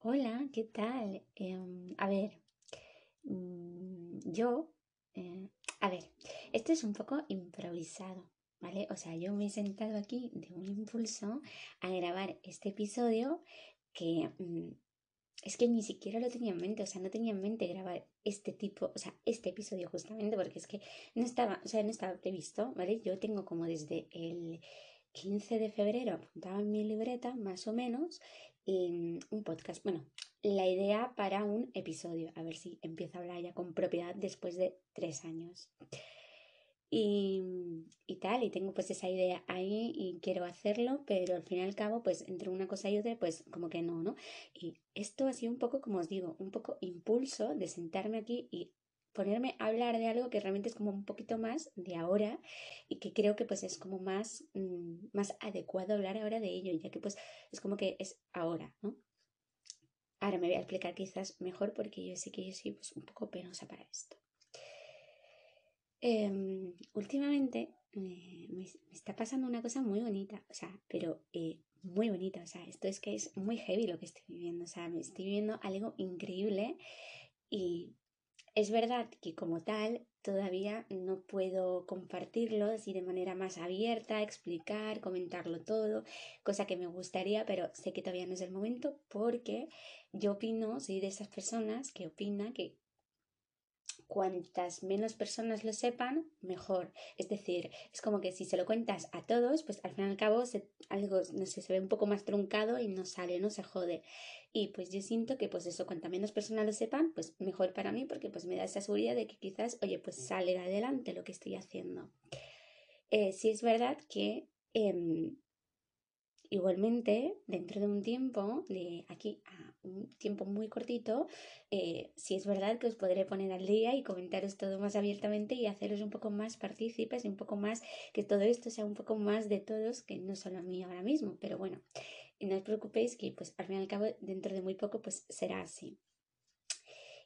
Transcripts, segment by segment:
Hola, ¿qué tal? Em, a ver, mm, yo, eh, a ver, esto es un poco improvisado, ¿vale? O sea, yo me he sentado aquí de un impulso a grabar este episodio que mm, es que ni siquiera lo tenía en mente, o sea, no tenía en mente grabar este tipo, o sea, este episodio justamente porque es que no estaba, o sea, no estaba previsto, ¿vale? Yo tengo como desde el 15 de febrero apuntado en mi libreta, más o menos, un podcast. Bueno, la idea para un episodio. A ver si empiezo a hablar ya con propiedad después de tres años. Y, y, tal, y tengo pues esa idea ahí y quiero hacerlo, pero al fin y al cabo, pues entre una cosa y otra, pues como que no, ¿no? Y esto ha sido un poco, como os digo, un poco impulso de sentarme aquí y ponerme a hablar de algo que realmente es como un poquito más de ahora y que creo que pues es como más, mm, más adecuado hablar ahora de ello, ya que pues es como que es ahora, ¿no? Ahora me voy a explicar quizás mejor porque yo sé que yo soy pues un poco penosa para esto. Em, últimamente me, está pasando una cosa muy bonita, o sea, pero eh, muy bonita, o sea, esto es que es muy heavy lo que estoy viviendo, o sea, me estoy viviendo algo increíble y es verdad que como tal todavía no puedo compartirlo así de manera más abierta, explicar, comentarlo todo, cosa que me gustaría, pero sé que todavía no es el momento porque yo opino, soy de esas personas que opina que cuantas menos personas lo sepan, mejor. Es decir, es como que si se lo cuentas a todos, pues al fin y al cabo algo, no se ve un poco más truncado y no sale, no se jode. Y pues yo siento que pues eso, cuanta menos personas lo sepan, pues mejor para mí porque pues me da esa seguridad de que quizás, oye, pues sale adelante lo que estoy haciendo. Eh, sí es verdad que em, igualmente dentro de un tiempo, de aquí a un tiempo muy cortito, eh, sí es verdad que os podré poner al día y comentaros todo más abiertamente y haceros un poco más partícipes y un poco más, que todo esto sea un poco más de todos, que no solo a mí ahora mismo, pero bueno, no os preocupéis que pues al fin y al cabo dentro de muy poco pues será así.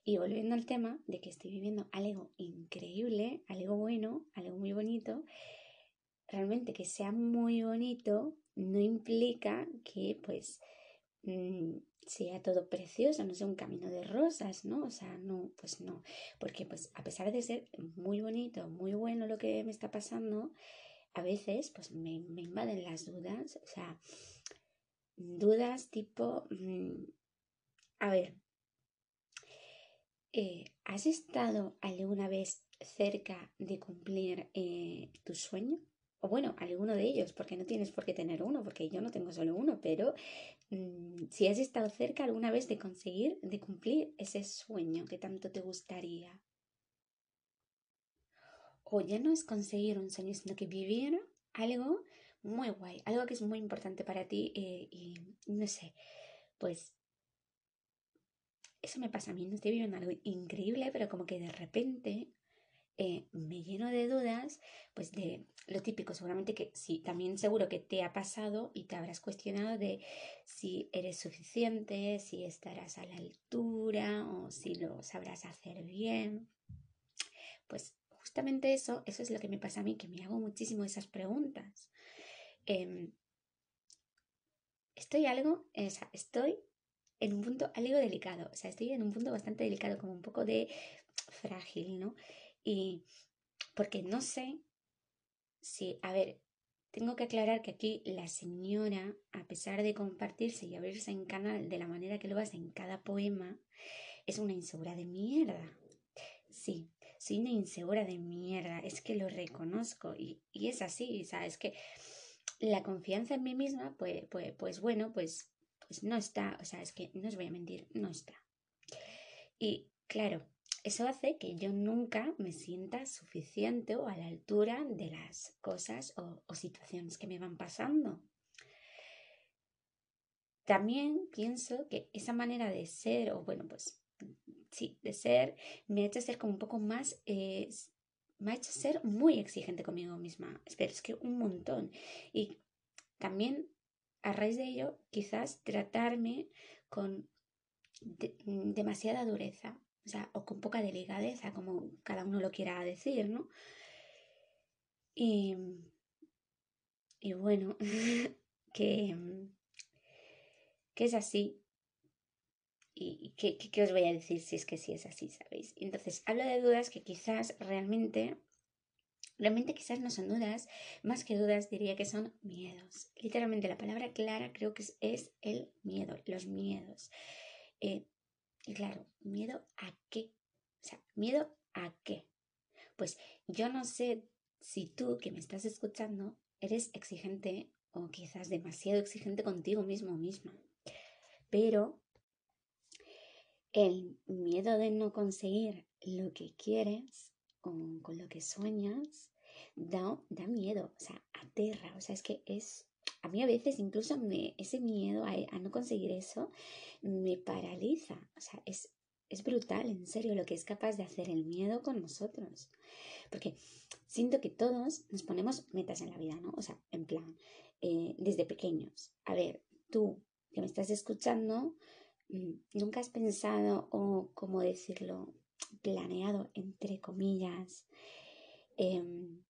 Y volviendo al tema de que estoy viviendo algo increíble, algo bueno, algo muy bonito, realmente que sea muy bonito no implica que pues mm, sea todo precioso, no sea un camino de rosas, ¿no? O sea, no, pues no, porque pues a pesar de ser muy bonito, muy bueno lo que me está pasando, a veces pues me, invaden las dudas, o sea, dudas tipo, mm, a ver, eh, ¿has estado alguna vez cerca de cumplir eh, tu sueño? O bueno, alguno de ellos, porque no tienes por qué tener uno, porque yo no tengo solo uno, pero mm, si has estado cerca alguna vez de conseguir, de cumplir ese sueño que tanto te gustaría. O ya no es conseguir un sueño, sino que vivir algo muy guay, algo que es muy importante para ti eh, y no sé, pues eso me pasa a mí, no estoy viviendo algo increíble, pero como que de repente eh, me lleno de dudas, pues de lo típico, seguramente que sí, también seguro que te ha pasado y te habrás cuestionado de si eres suficiente, si estarás a la altura o si lo sabrás hacer bien. Pues justamente eso, eso es lo que me pasa a mí, que me hago muchísimo esas preguntas. Em, estoy algo, o sea, estoy en un punto algo delicado, o sea, estoy en un punto bastante delicado, como un poco de frágil, ¿no? Y porque no sé si, a ver, tengo que aclarar que aquí la señora, a pesar de compartirse y abrirse en canal de la manera que lo hace en cada poema, es una insegura de mierda. Sí, soy una insegura de mierda, es que lo reconozco y, y es así, ¿sabes? Que la confianza en mí misma, pues, pues, pues bueno, pues, pues no está, o sea, es que no os voy a mentir, no está. Y claro, eso hace que yo nunca me sienta suficiente o a la altura de las cosas o, situaciones que me van pasando. También pienso que esa manera de ser, o bueno, pues sí, de ser, me ha hecho ser como un poco más eh, me ha hecho ser muy exigente conmigo misma. Espero, es que un montón. Y también a raíz de ello, quizás tratarme con demasiada dureza, o sea, o con poca delicadeza, como cada uno lo quiera decir, ¿no? Y, y bueno, que, que es así. ¿qué, qué, os voy a decir si es que sí es así, sabéis? Entonces, hablo de dudas que quizás realmente Realmente quizás no son dudas, más que dudas diría que son miedos. Literalmente la palabra clara creo que es, el miedo, los miedos. Eh, y claro, ¿miedo a qué? O sea, ¿miedo a qué? Pues yo no sé si tú que me estás escuchando eres exigente o quizás demasiado exigente contigo mismo o misma. Pero el miedo de no conseguir lo que quieres o con lo que sueñas da, da miedo, o sea, aterra, o sea, es que es, a mí a veces incluso ese miedo a, a no conseguir eso me paraliza, o sea, es, es brutal, en serio, lo que es capaz de hacer el miedo con nosotros. Porque siento que todos nos ponemos metas en la vida, ¿no? O sea, en plan, eh, desde pequeños. A ver, tú que me estás escuchando, mm, nunca has pensado o, ¿cómo decirlo?, planeado, entre comillas, em,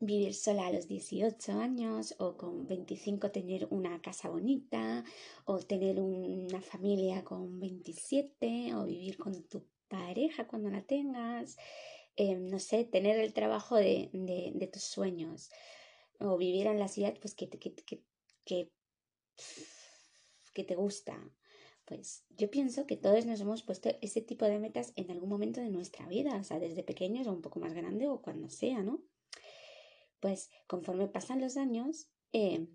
vivir sola a los 18 años o con 25 tener una casa bonita o tener una familia con 27 o vivir con tu pareja cuando la tengas, em, no sé, tener el trabajo de, de, tus sueños o vivir en la ciudad pues que, que, que, que, que te gusta. Pues yo pienso que todos nos hemos puesto ese tipo de metas en algún momento de nuestra vida, o sea, desde pequeños o un poco más grande o cuando sea, ¿no? Pues conforme pasan los años em,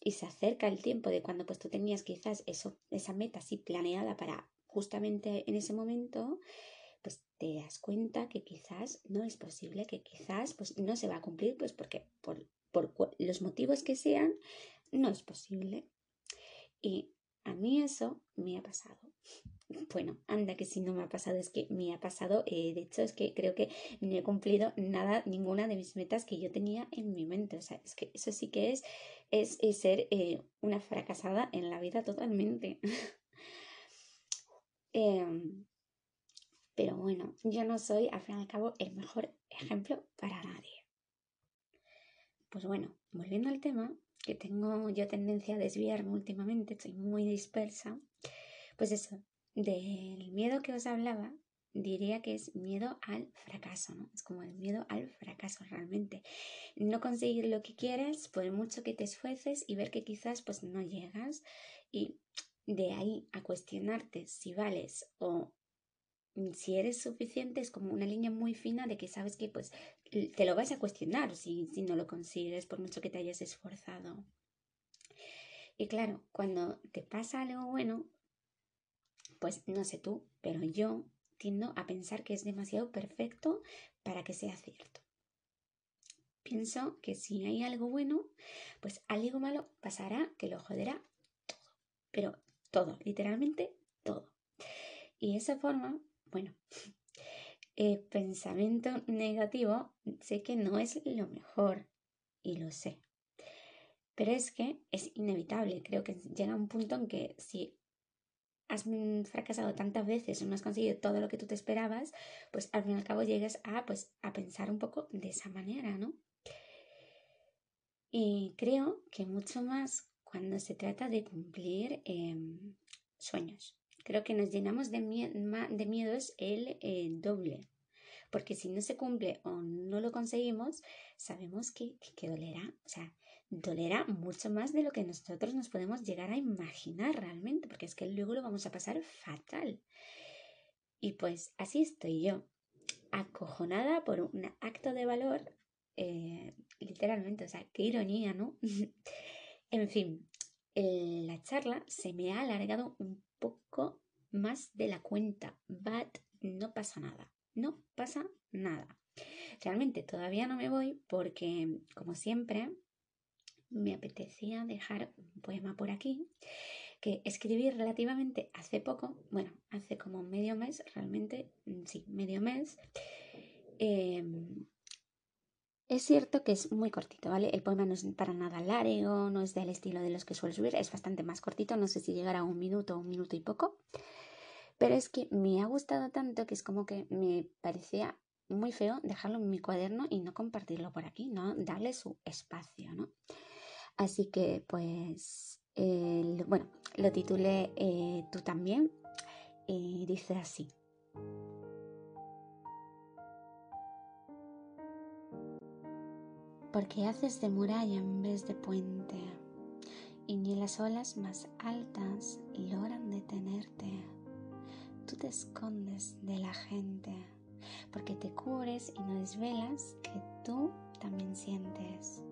y se acerca el tiempo de cuando pues tú tenías quizás eso, esa meta así planeada para justamente en ese momento, pues te das cuenta que quizás no es posible, que quizás pues no se va a cumplir, pues porque por, por los motivos que sean, no es posible. Y a mí eso me ha pasado. Bueno, anda que si no me ha pasado, es que me ha pasado. Eh, de hecho, es que creo que no he cumplido nada, ninguna de mis metas que yo tenía en mi mente. O sea, es que eso sí que es, es, ser eh, una fracasada en la vida totalmente. Em, pero bueno, yo no soy, al fin y al cabo, el mejor ejemplo para nadie. Pues bueno, volviendo al tema, que tengo yo tendencia a desviarme últimamente, estoy muy dispersa. Pues eso, del miedo que os hablaba, diría que es miedo al fracaso, ¿no? Es como el miedo al fracaso realmente. No conseguir lo que quieres por mucho que te esfuerces y ver que quizás pues no llegas y de ahí a cuestionarte si vales o si eres suficiente es como una línea muy fina de que sabes que pues te lo vas a cuestionar si, si no lo consigues por mucho que te hayas esforzado. Y claro, cuando te pasa algo bueno, pues no sé tú, pero yo tiendo a pensar que es demasiado perfecto para que sea cierto. Pienso que si hay algo bueno, pues algo malo pasará que lo joderá todo. Pero todo, literalmente todo. Y esa forma, bueno, el pensamiento negativo sé que no es lo mejor y lo sé. Pero es que es inevitable. Creo que llega un punto en que si has fracasado tantas veces o no has conseguido todo lo que tú te esperabas, pues al fin y al cabo llegas a, pues, a pensar un poco de esa manera, ¿no? Y creo que mucho más cuando se trata de cumplir em, sueños. Creo que nos llenamos de, de miedos el eh, doble. Porque si no se cumple o no lo conseguimos, sabemos que, que dolerá. O sea, dolerá mucho más de lo que nosotros nos podemos llegar a imaginar realmente, porque es que luego lo vamos a pasar fatal. Y pues así estoy yo, acojonada por un acto de valor, eh, literalmente, o sea, qué ironía, ¿no? en fin, la charla se me ha alargado un poco más de la cuenta, but no pasa nada, no pasa nada. Realmente todavía no me voy porque, como siempre, me apetecía dejar un poema por aquí que escribí relativamente hace poco, bueno, hace como medio mes, realmente, mm, sí, medio mes. Em, es cierto que es muy cortito, ¿vale? El poema no es para nada largo, no es del estilo de los que suelo subir, es bastante más cortito, no sé si llegará a un minuto o un minuto y poco, pero es que me ha gustado tanto que es como que me parecía muy feo dejarlo en mi cuaderno y no compartirlo por aquí, no darle su espacio, ¿no? Así que pues, bueno, lo titulé eh, Tú también y dice así. Porque haces de muralla en vez de puente, y ni las olas más altas logran detenerte. Tú te escondes de la gente, porque te cubres y no desvelas que tú también sientes,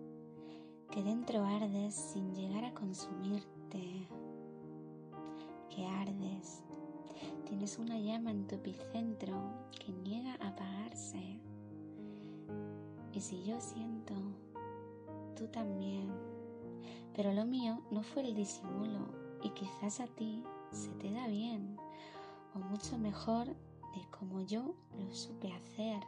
que dentro ardes sin llegar a consumirte, que ardes, tienes una llama en tu epicentro que niega a apagarse y si yo siento, tú también. Pero lo mío no fue el disimulo y quizás a ti se te da bien o mucho mejor de como yo lo supe hacer.